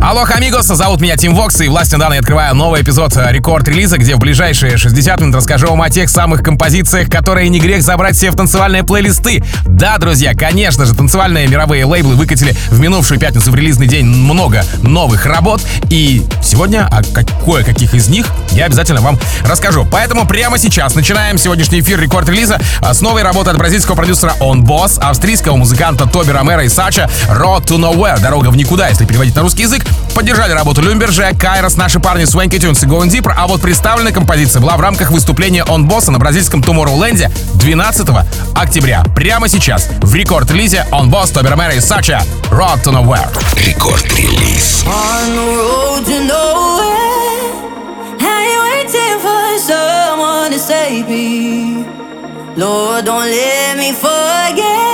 Алло, амигос, зовут меня Тим Вокс, и властью данной открываю новый эпизод э, рекорд-релиза, где в ближайшие 60 минут расскажу вам о тех самых композициях, которые не грех забрать все в танцевальные плейлисты. Да, друзья, конечно же, танцевальные мировые лейблы выкатили в минувшую пятницу в релизный день много новых работ, и сегодня о кое-каких из них я обязательно вам расскажу. Поэтому прямо сейчас начинаем сегодняшний эфир рекорд-релиза с новой работы от бразильского продюсера On Boss, австрийского музыканта Тоби Ромера и Сача «Road to Nowhere» — «Дорога в никуда», если переводить на русский язык. Поддержали работу Люмберже, Кайрос, наши парни Swanky Tunes и Going Deeper, а вот представленная композиция была в рамках выступления On Boss на бразильском Tomorrowland 12 октября. Прямо сейчас в рекорд-релизе On Boss, Тоби Ромеро и Сача «Road to Nowhere». Рекорд-релиз. On the road to nowhere, I ain't waiting for someone to save me. Lord, don't let me forget.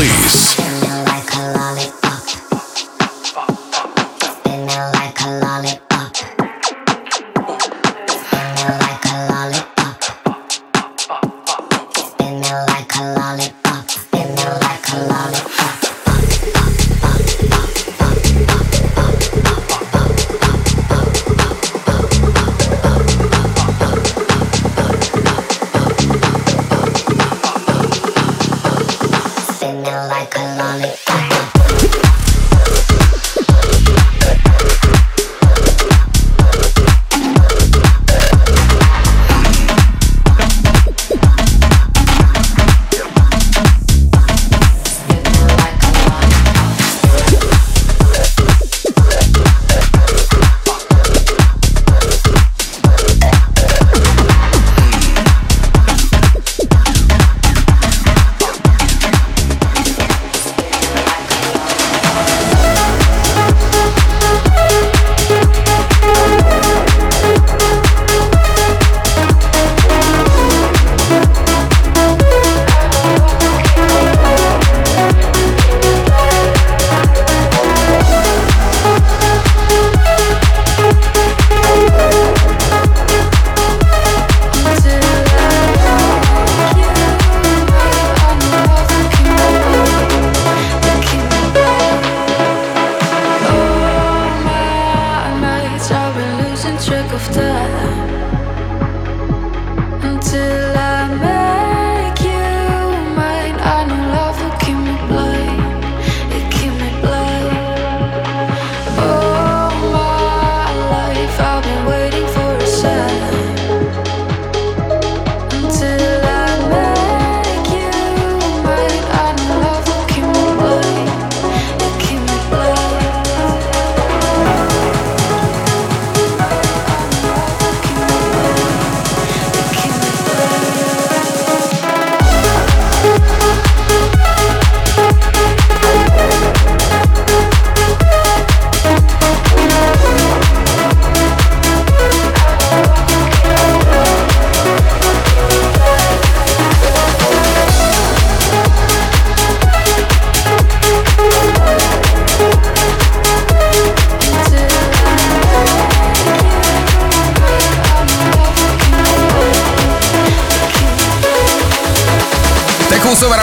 release.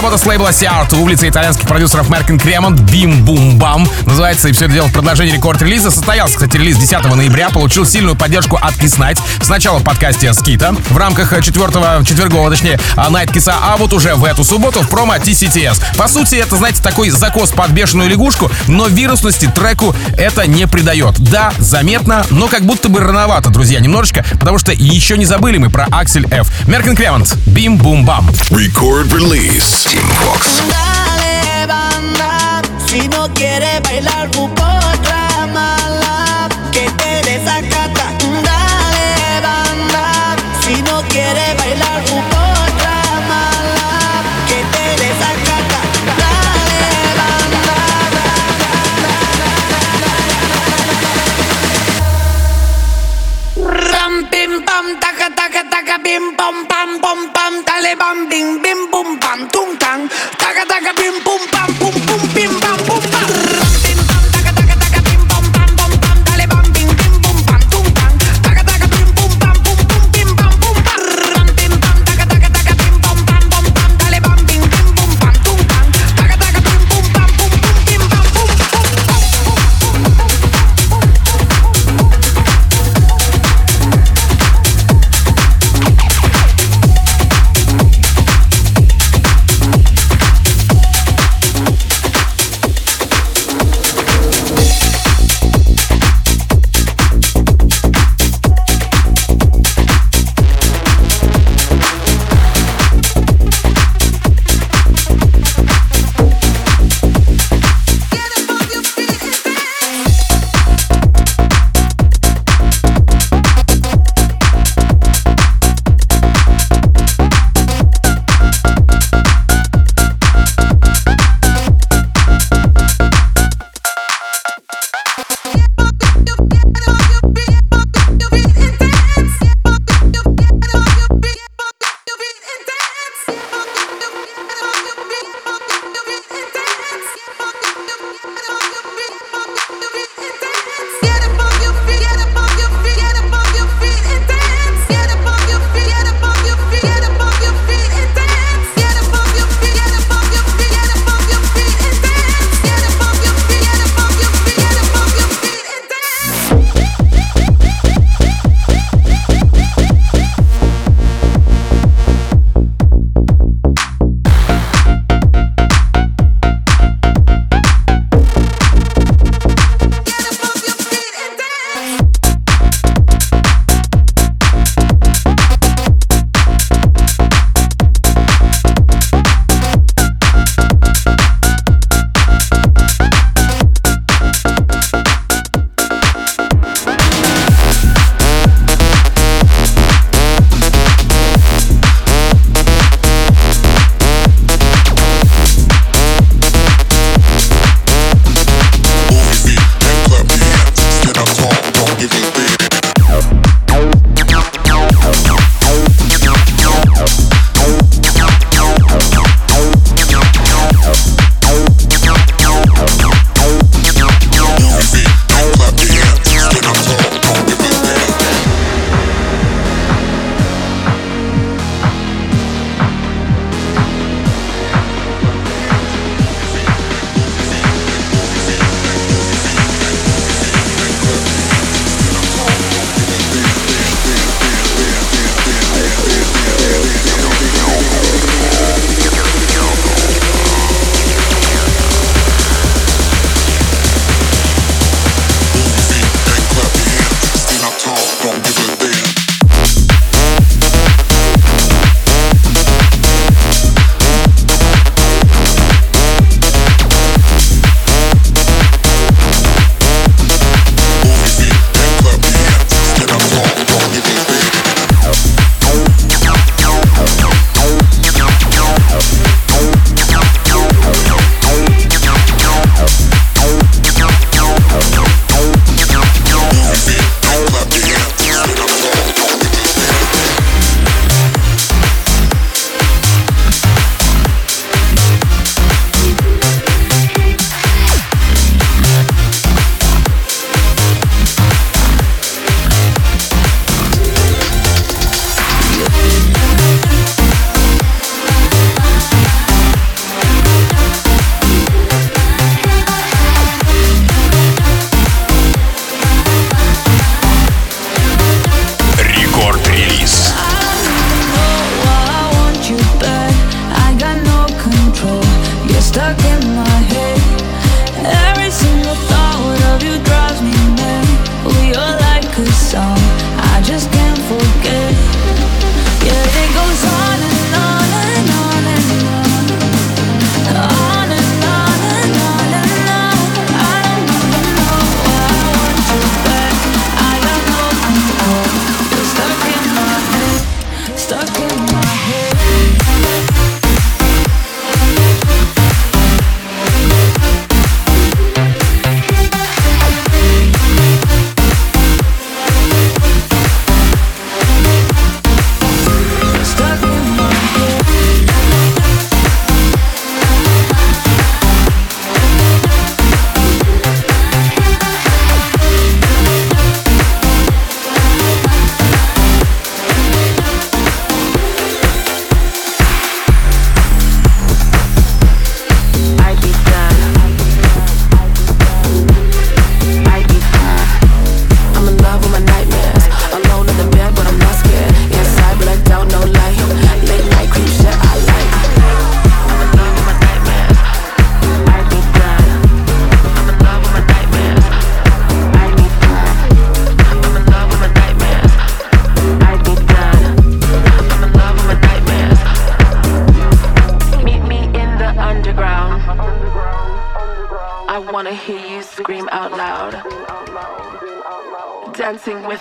Работа с лейбла Сиарт улицы итальянских продюсеров Меркен Кремонт Бим Бум Бам. Называется и все это дело в продолжении рекорд-релиза. Состоялся, кстати, релиз 10 ноября. Получил сильную поддержку от Kiss Night. Сначала в подкасте Скита в рамках четвертого, четвергового, точнее, Night Kiss, а вот уже в эту субботу в промо TCTS. По сути, это, знаете, такой закос под бешеную лягушку, но вирусности треку это не придает. Да, заметно, но как будто бы рановато, друзья, немножечко, потому что еще не забыли мы про Аксель F. Меркен Кремонт, Бим Бум Бам. Record release. Dale, banda, si no quieres bailar, busca otra mala que te desacata. Dale, banda, si no quieres bailar, busca otra mala que te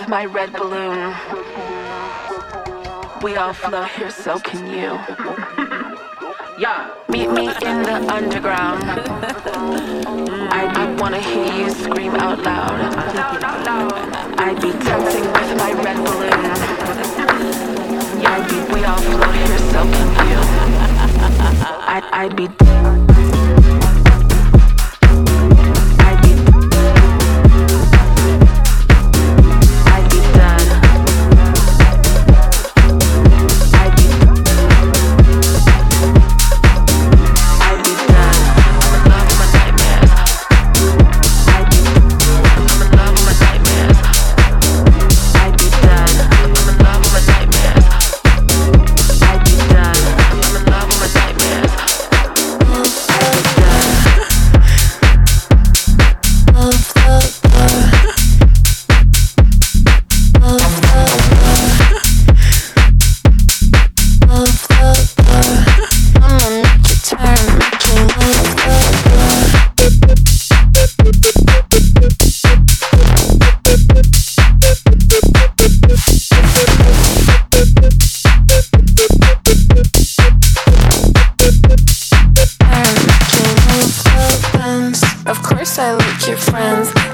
my red balloon. We all float here, so can you. Yeah. Meet me in the underground. I, I wanna hear you scream out loud. I'd be dancing with my red balloon. I'd we all float here, so can you. I'd, I'd be.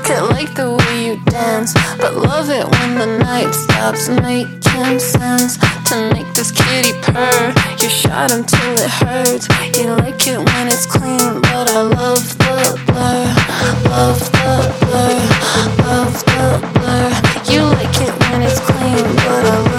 Could like the way you dance But love it when the night stops making sense. To make this kitty purr You shot until it hurts. You like it when it's clean But I love the blur. Love the blur Love the blur. You like it when it's clean But I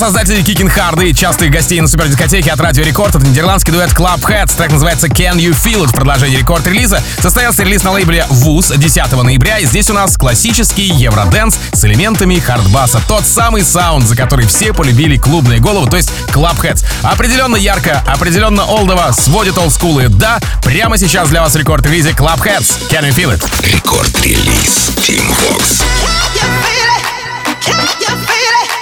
от создателей Kickin' Hard и частых гостей на супердискотеке от Радио Рекорд. Это нидерландский дуэт Klubbheads. Трек называется Can You Feel It в продолжении рекорд-релиза. Состоялся релиз на лейбле Wooz 10 ноября. И здесь у нас классический евроденс с элементами хардбаса. Тот самый саунд, за который все полюбили клубные головы, то есть Klubbheads. Определенно ярко, определенно олдово, сводит олдскулы. Да, прямо сейчас для вас рекорд-релизе Klubbheads. Can You Feel It? Рекорд-релиз Tim Vox. escape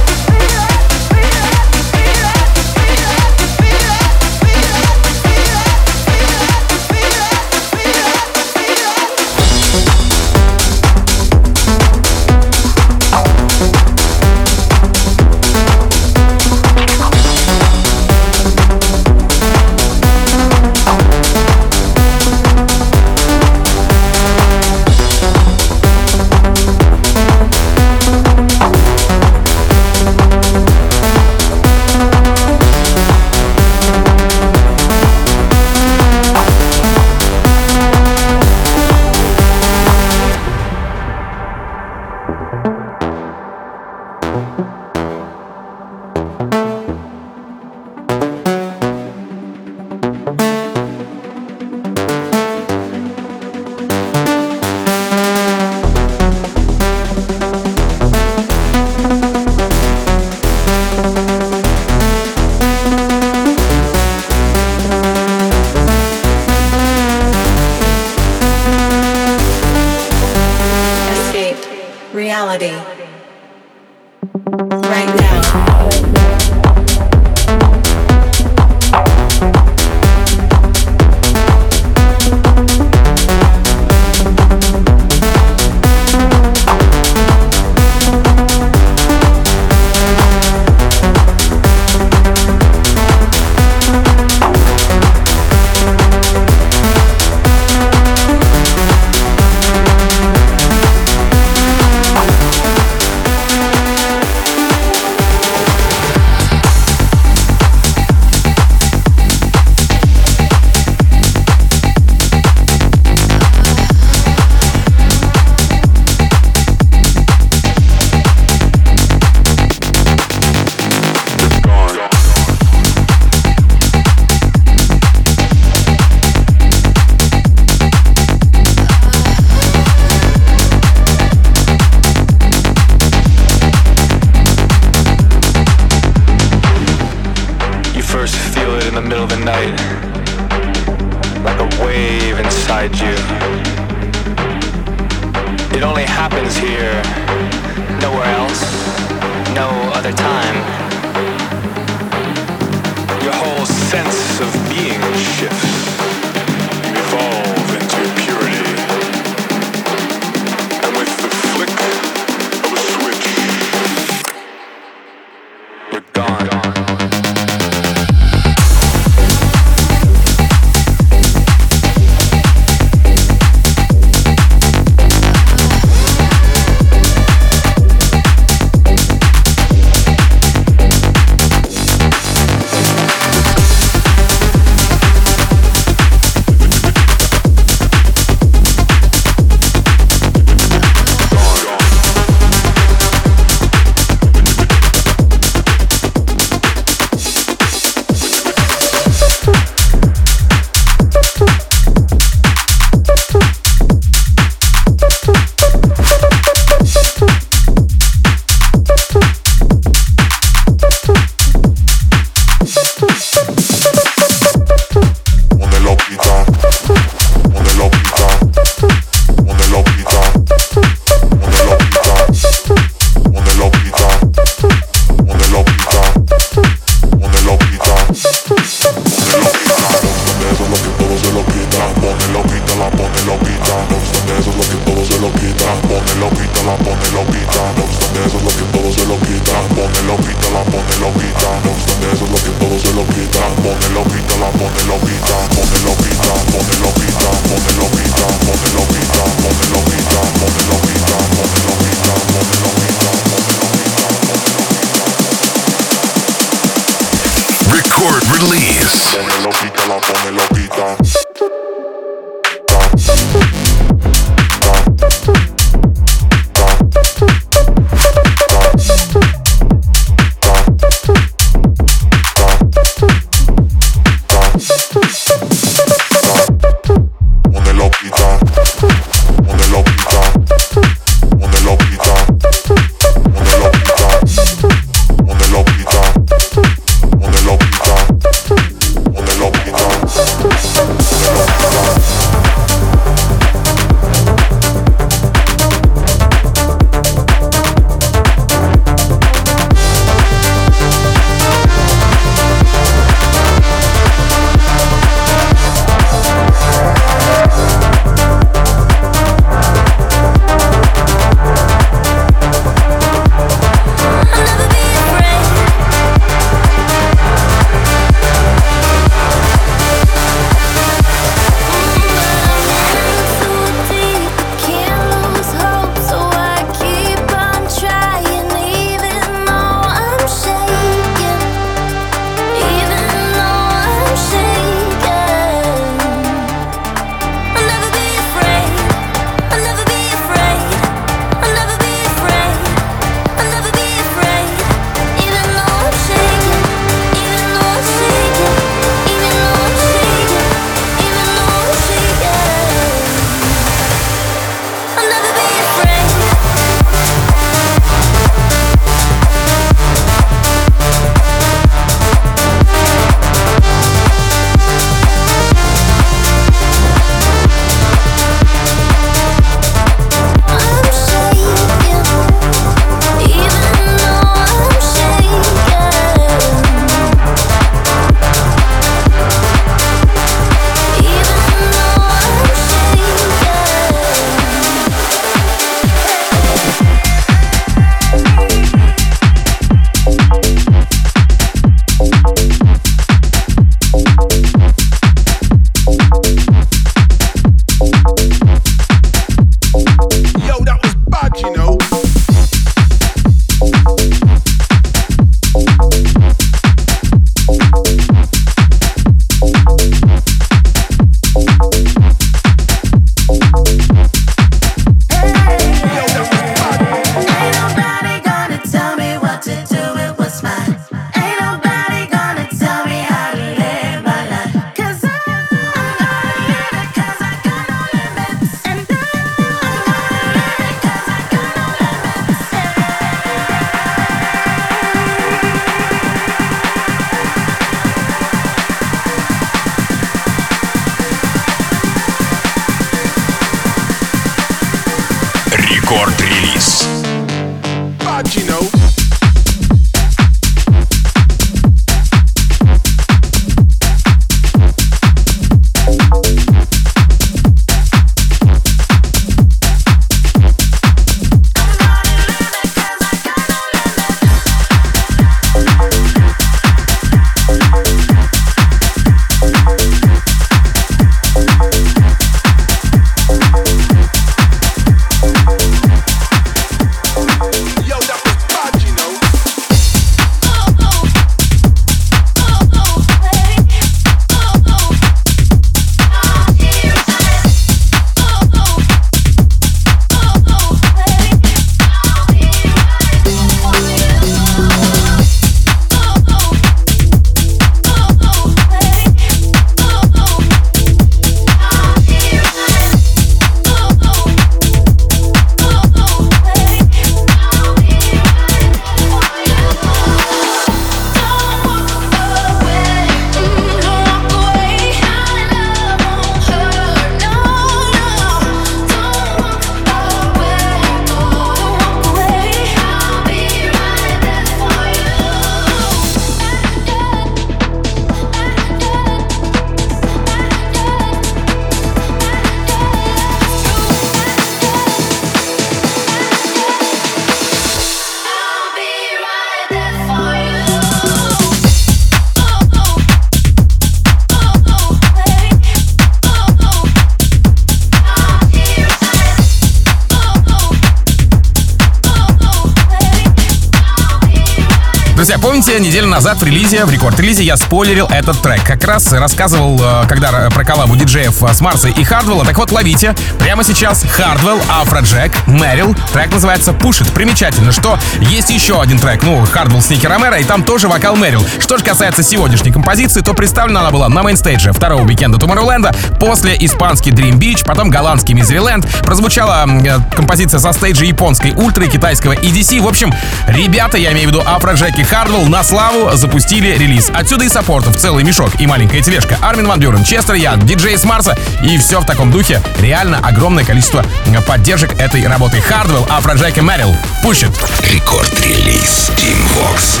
Друзья, помните, неделю назад в релизе, в рекорд-релизе я спойлерил этот трек. Как раз рассказывал, э, когда про коллабу диджеев э, с Марса и Hardwell'а. Так вот, ловите. Прямо сейчас Hardwell, Afrojack, Maeryn. Трек называется It. Примечательно, что есть еще один трек. Ну, Hardwell с Nicky Romero, и там тоже вокал Maeryn. Что же касается сегодняшней композиции, то представлена она была на мейнстейдже второго уикенда Tomorrowland, после испанский Dream Beach, потом голландский Mysteryland. Прозвучала э, композиция со стейджа японской Ультра и китайского EDC. В общем, ребята, я имею в виду Afrojack и Hardwell, на славу запустили релиз. Отсюда и саппортов целый мешок и маленькая тележка. Armin van Buuren, Chester Young, диджей с Марса и все в таком духе. Реально огромное количество поддержек этой работы. Hardwell, Afrojack и Maeryn. Push It. Рекорд-релиз Tim Vox.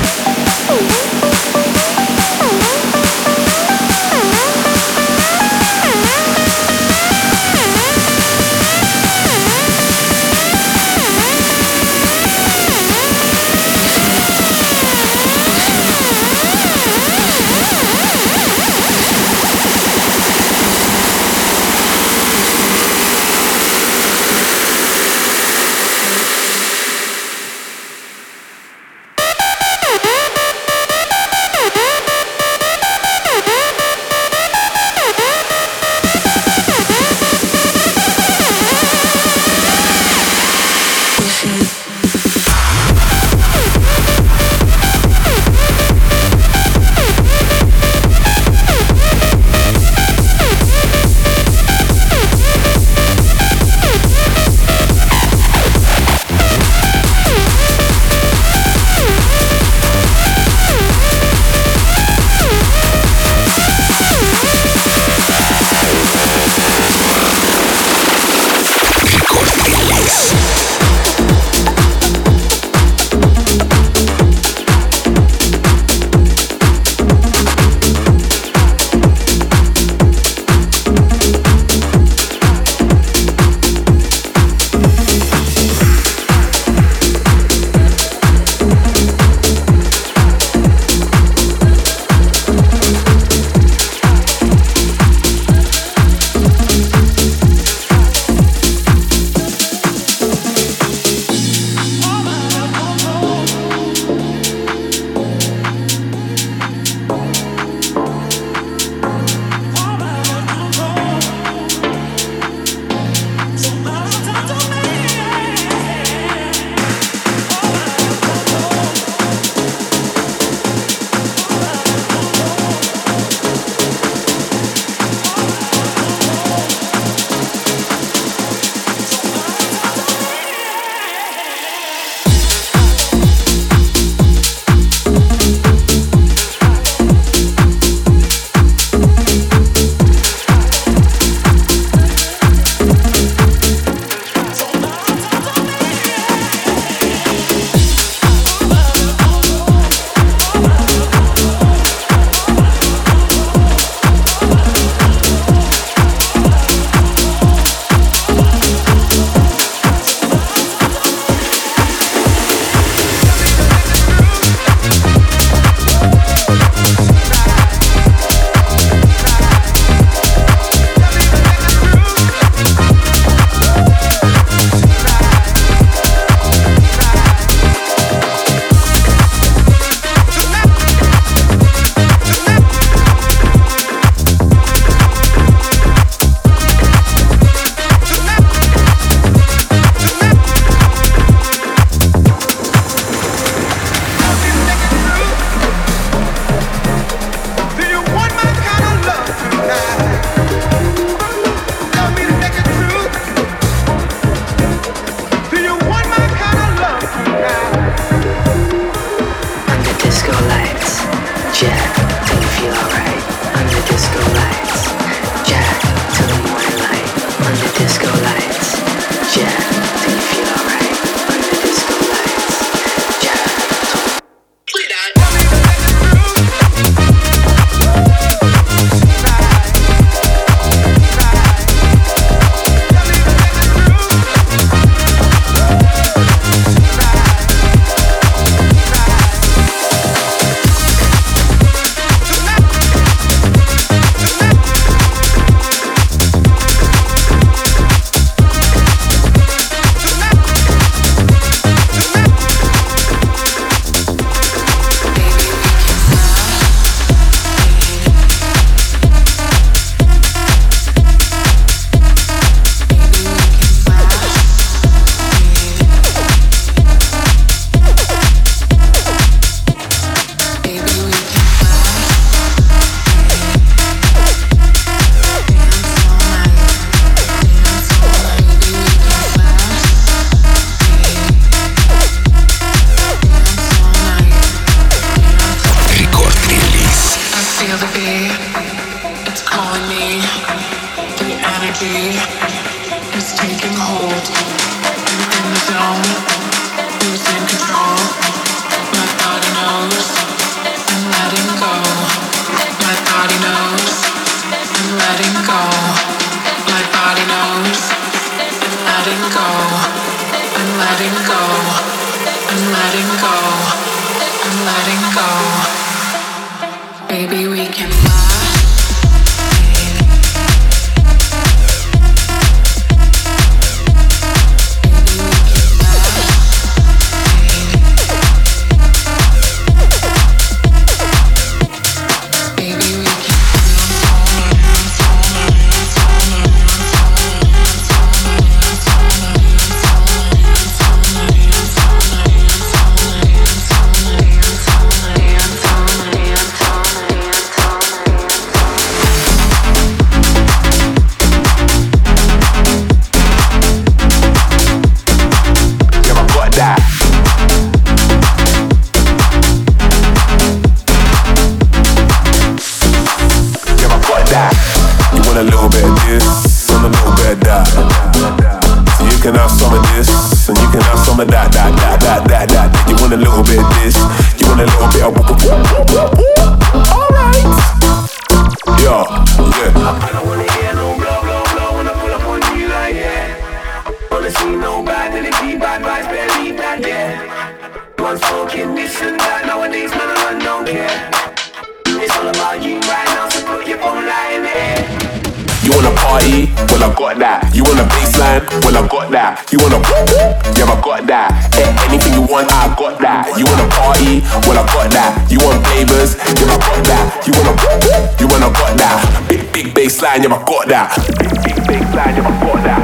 party? Well, I got that. You want a baseline? Well, I got that. You want a whoop whoop? Yeah, I got that. A- anything you want, I got that. You want a party? Well, I got that. You want flavors? Yeah, I got that. You want a whoop whoop? You want I got that. Big big baseline, yeah, I got that. Big big baseline, yeah, I got that.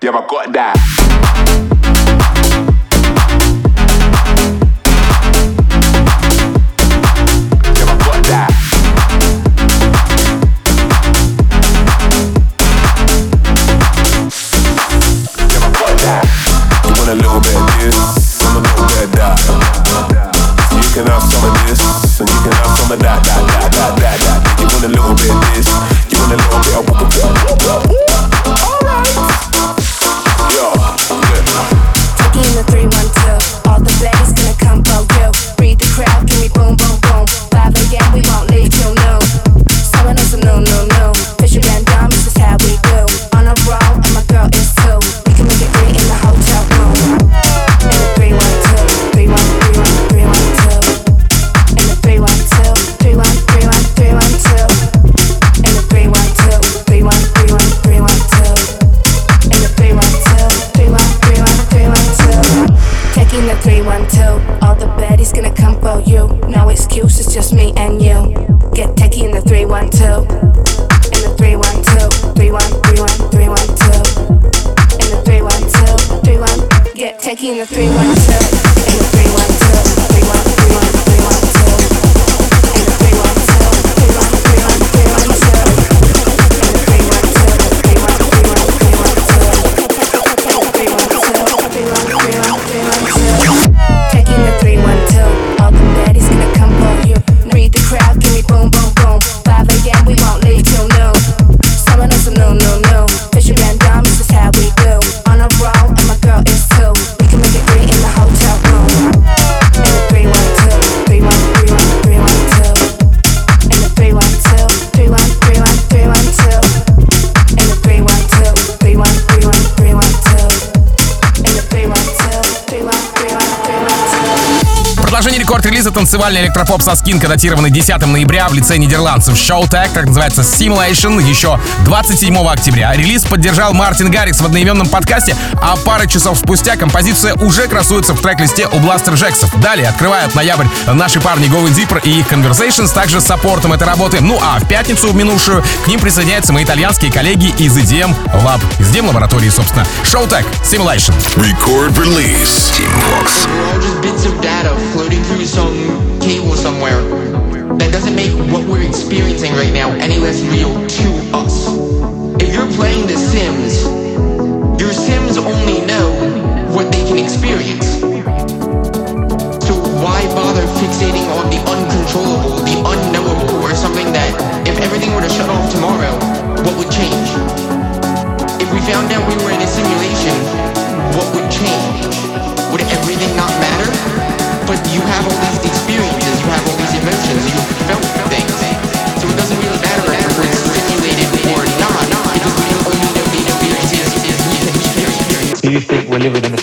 Yeah, I got that. taking the three, one, two. Рекорд-релиза танцевальный электропоп со скинка, датированный 10 ноября в лице нидерландцев Showtag, как называется Simulation, еще 27 октября. Релиз поддержал Мартин Гаррикс в одноименном подкасте, а пара часов спустя композиция уже красуется в трек-листе у Бластер Джексов. Далее открывают ноябрь наши парни Going Deeper и их Conversations, также с саппортом этой работы. Ну а в пятницу в минувшую к ним присоединяются мои итальянские коллеги из EDM Lab, из EDM лаборатории, собственно. Showtag Simulation. Record release. Team Vox. Floating through some cable somewhere. That doesn't make what we're experiencing right now any less real to us. If you're playing The Sims, your Sims only know what they can experience. So why bother fixating on the uncontrollable, the unknowable, or something that if everything were to shut off tomorrow, what would change? If we found out we were you. Do you think we're living in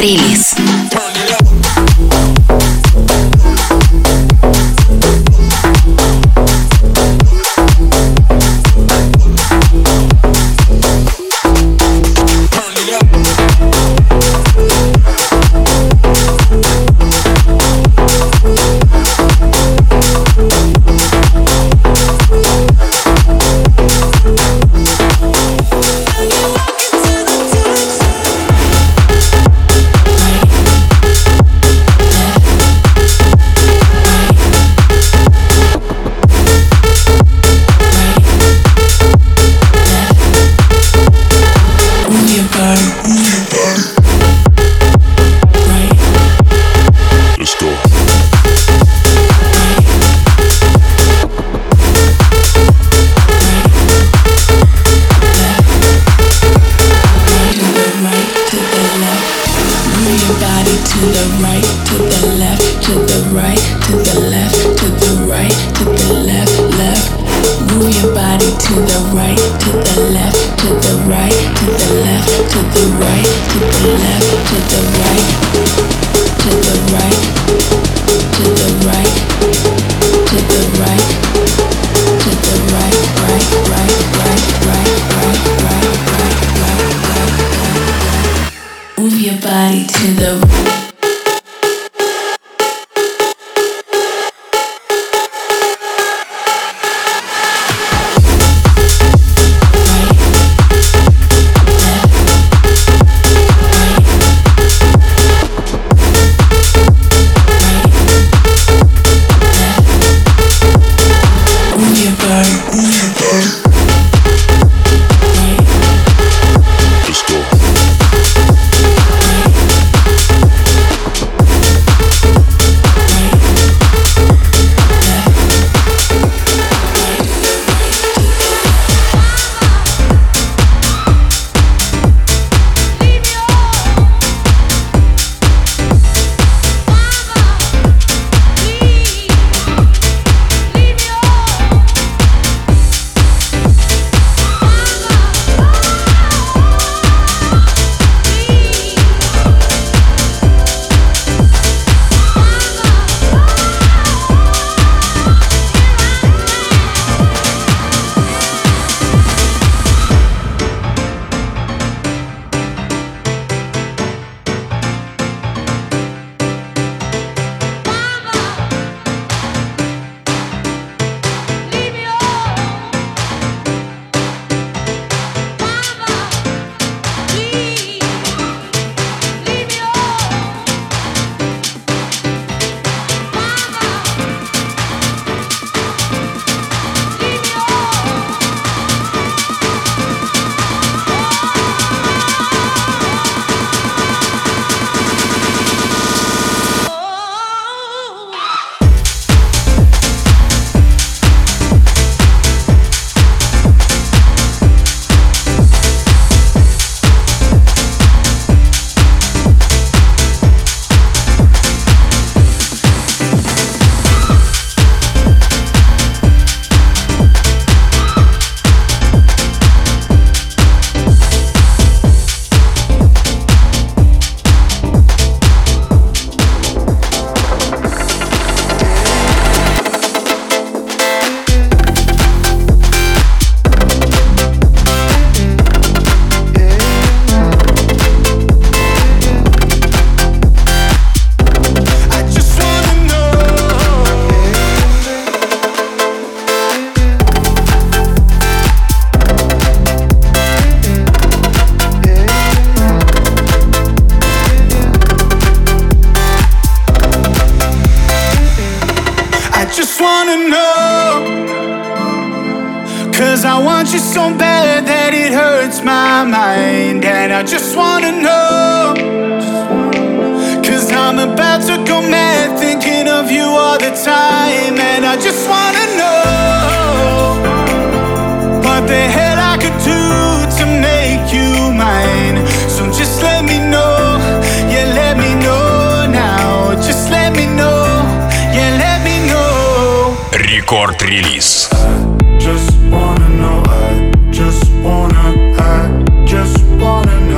Релиз. Cause I want you so bad that it hurts my mind. And I just wanna know. Cause I'm about to go mad thinking of you all the time. And I just wanna know what the hell I could do to make you mine. So just let me know. Yeah, let me know now. Just let me know. Yeah, let me know. Record release. Wanna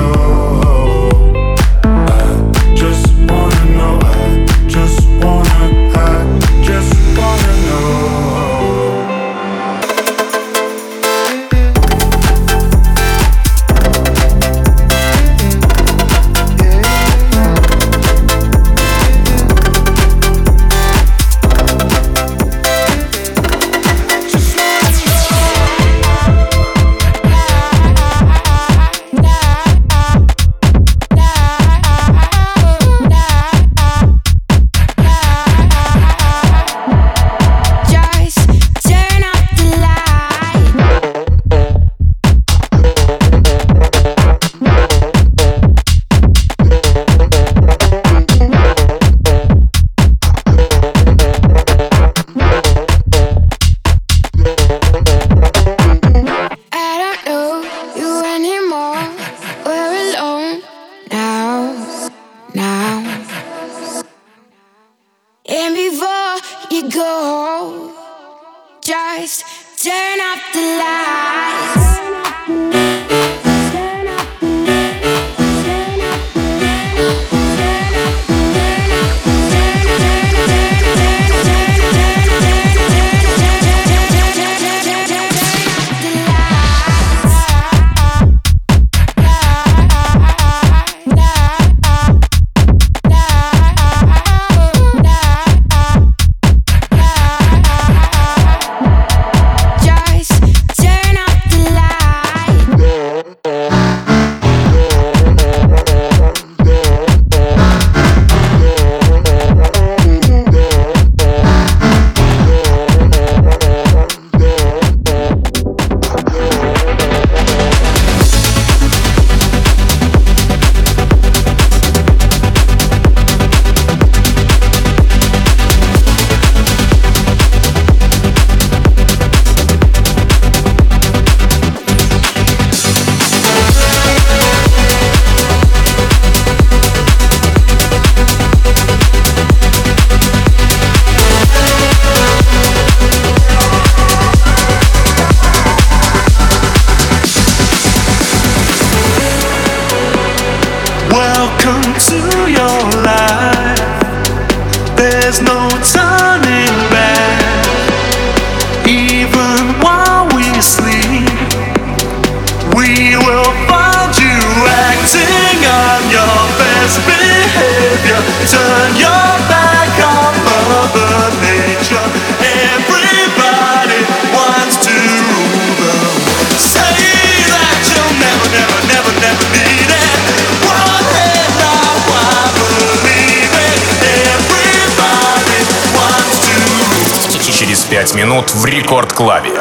Через пять минут в Рекорд-клабе.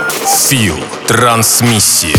Фил. Трансмиссия.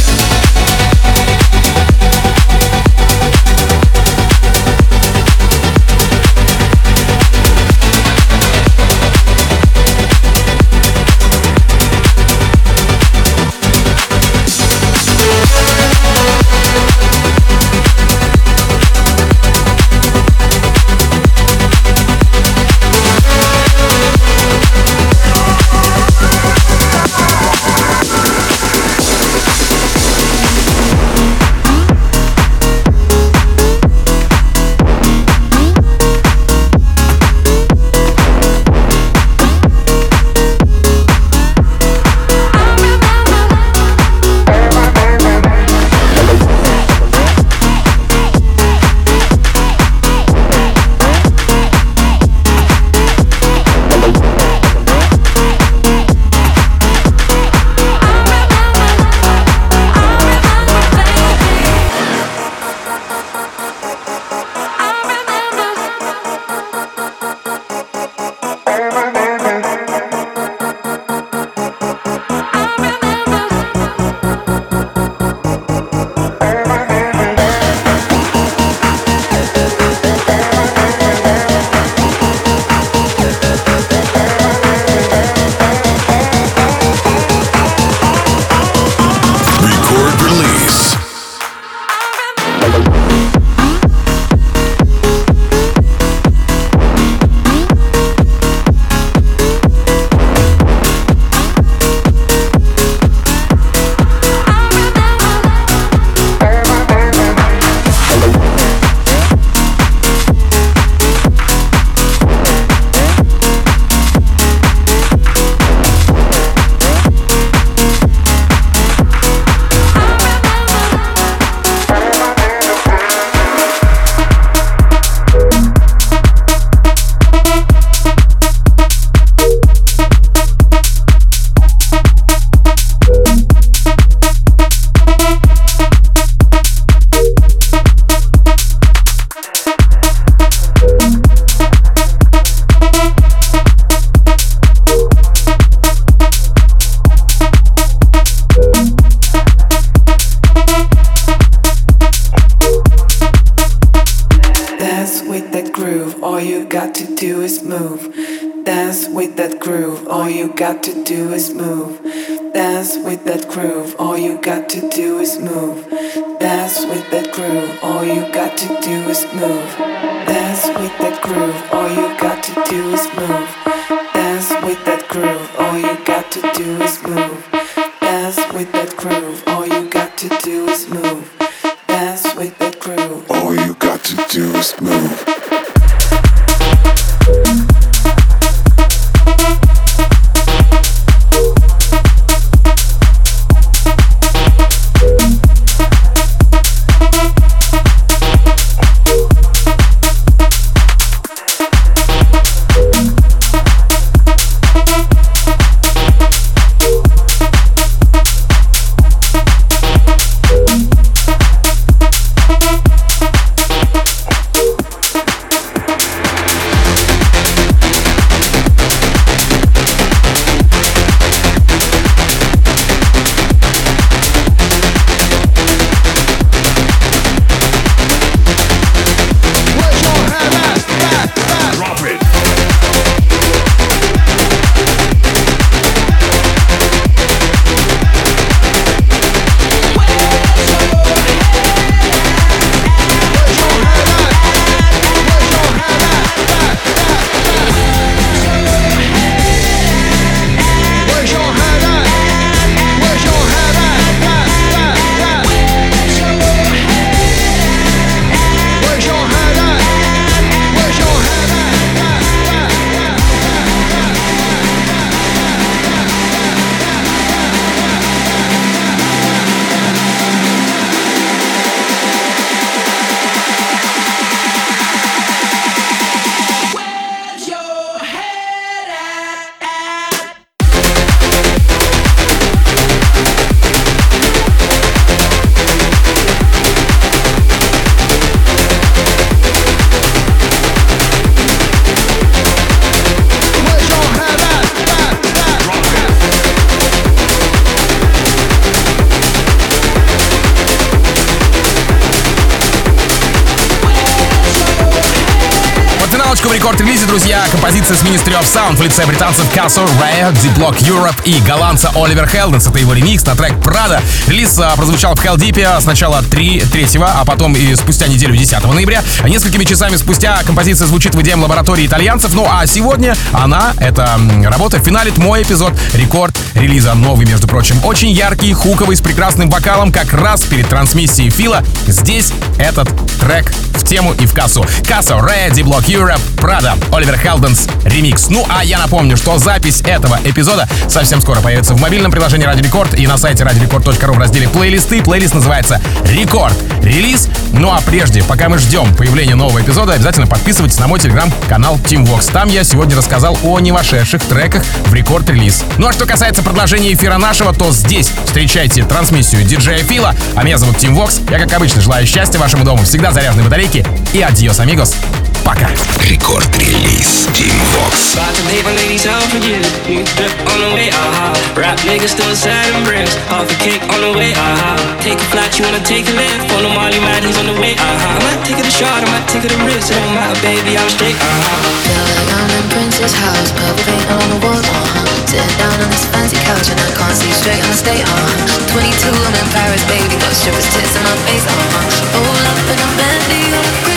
Sound в лице британцев Cassö, RAYE, D-Block Europe и голландца Oliver Heldens. Это его ремикс на трек Prada. Релиз а, прозвучал в Heldeep сначала 3, 3 а потом и спустя неделю 10 ноября. Несколькими часами спустя композиция звучит в EDM-лаборатории итальянцев. Ну а сегодня она, эта работа, финалит мой эпизод рекорд релиза. Новый, между прочим. Очень яркий, хуковый, с прекрасным вокалом, как раз перед трансмиссией Фила. Здесь этот трек в тему и в кассу. Cassö, RAYE, D-Block Europe, Prada, Oliver Heldens, ремикс. Ну а я напомню, что запись этого эпизода совсем скоро появится в мобильном приложении Радио Рекорд и на сайте радиорекорд.ру в разделе плейлисты. Плейлист называется Рекорд. Релиз. Ну а прежде, пока мы ждем появления нового эпизода, обязательно подписывайтесь на мой телеграм-канал Tim Vox. Там я сегодня рассказал о невошедших треках в Record Release. Ну а что касается продолжения эфира нашего, то здесь встречайте трансмиссию диджея Фила. А меня зовут Tim Vox. Я, как обычно, желаю счастья вашему дому, всегда заряженной батарейки и adiós, amigos. Пока. Рекорд-релиз Team Vox. About to pay my ladies out for you. You drip on the way, aha. Rap niggas still sad and bricks. Half a cake on the way, aha. Take a flight, you wanna take a lift. On the Molly mad, he's on the way, aha. I might take it a shot, I might take it a risk. It don't matter, baby, I'm straight, aha. Feel like I'm in Prince's house, purple paint along the walls, uh-huh. Sitting down on this fancy couch and I can't see straight on the state, uh-huh. 22, I'm in Paris, baby, got strippers tits in my face, uh-huh. Roll up in a Bentley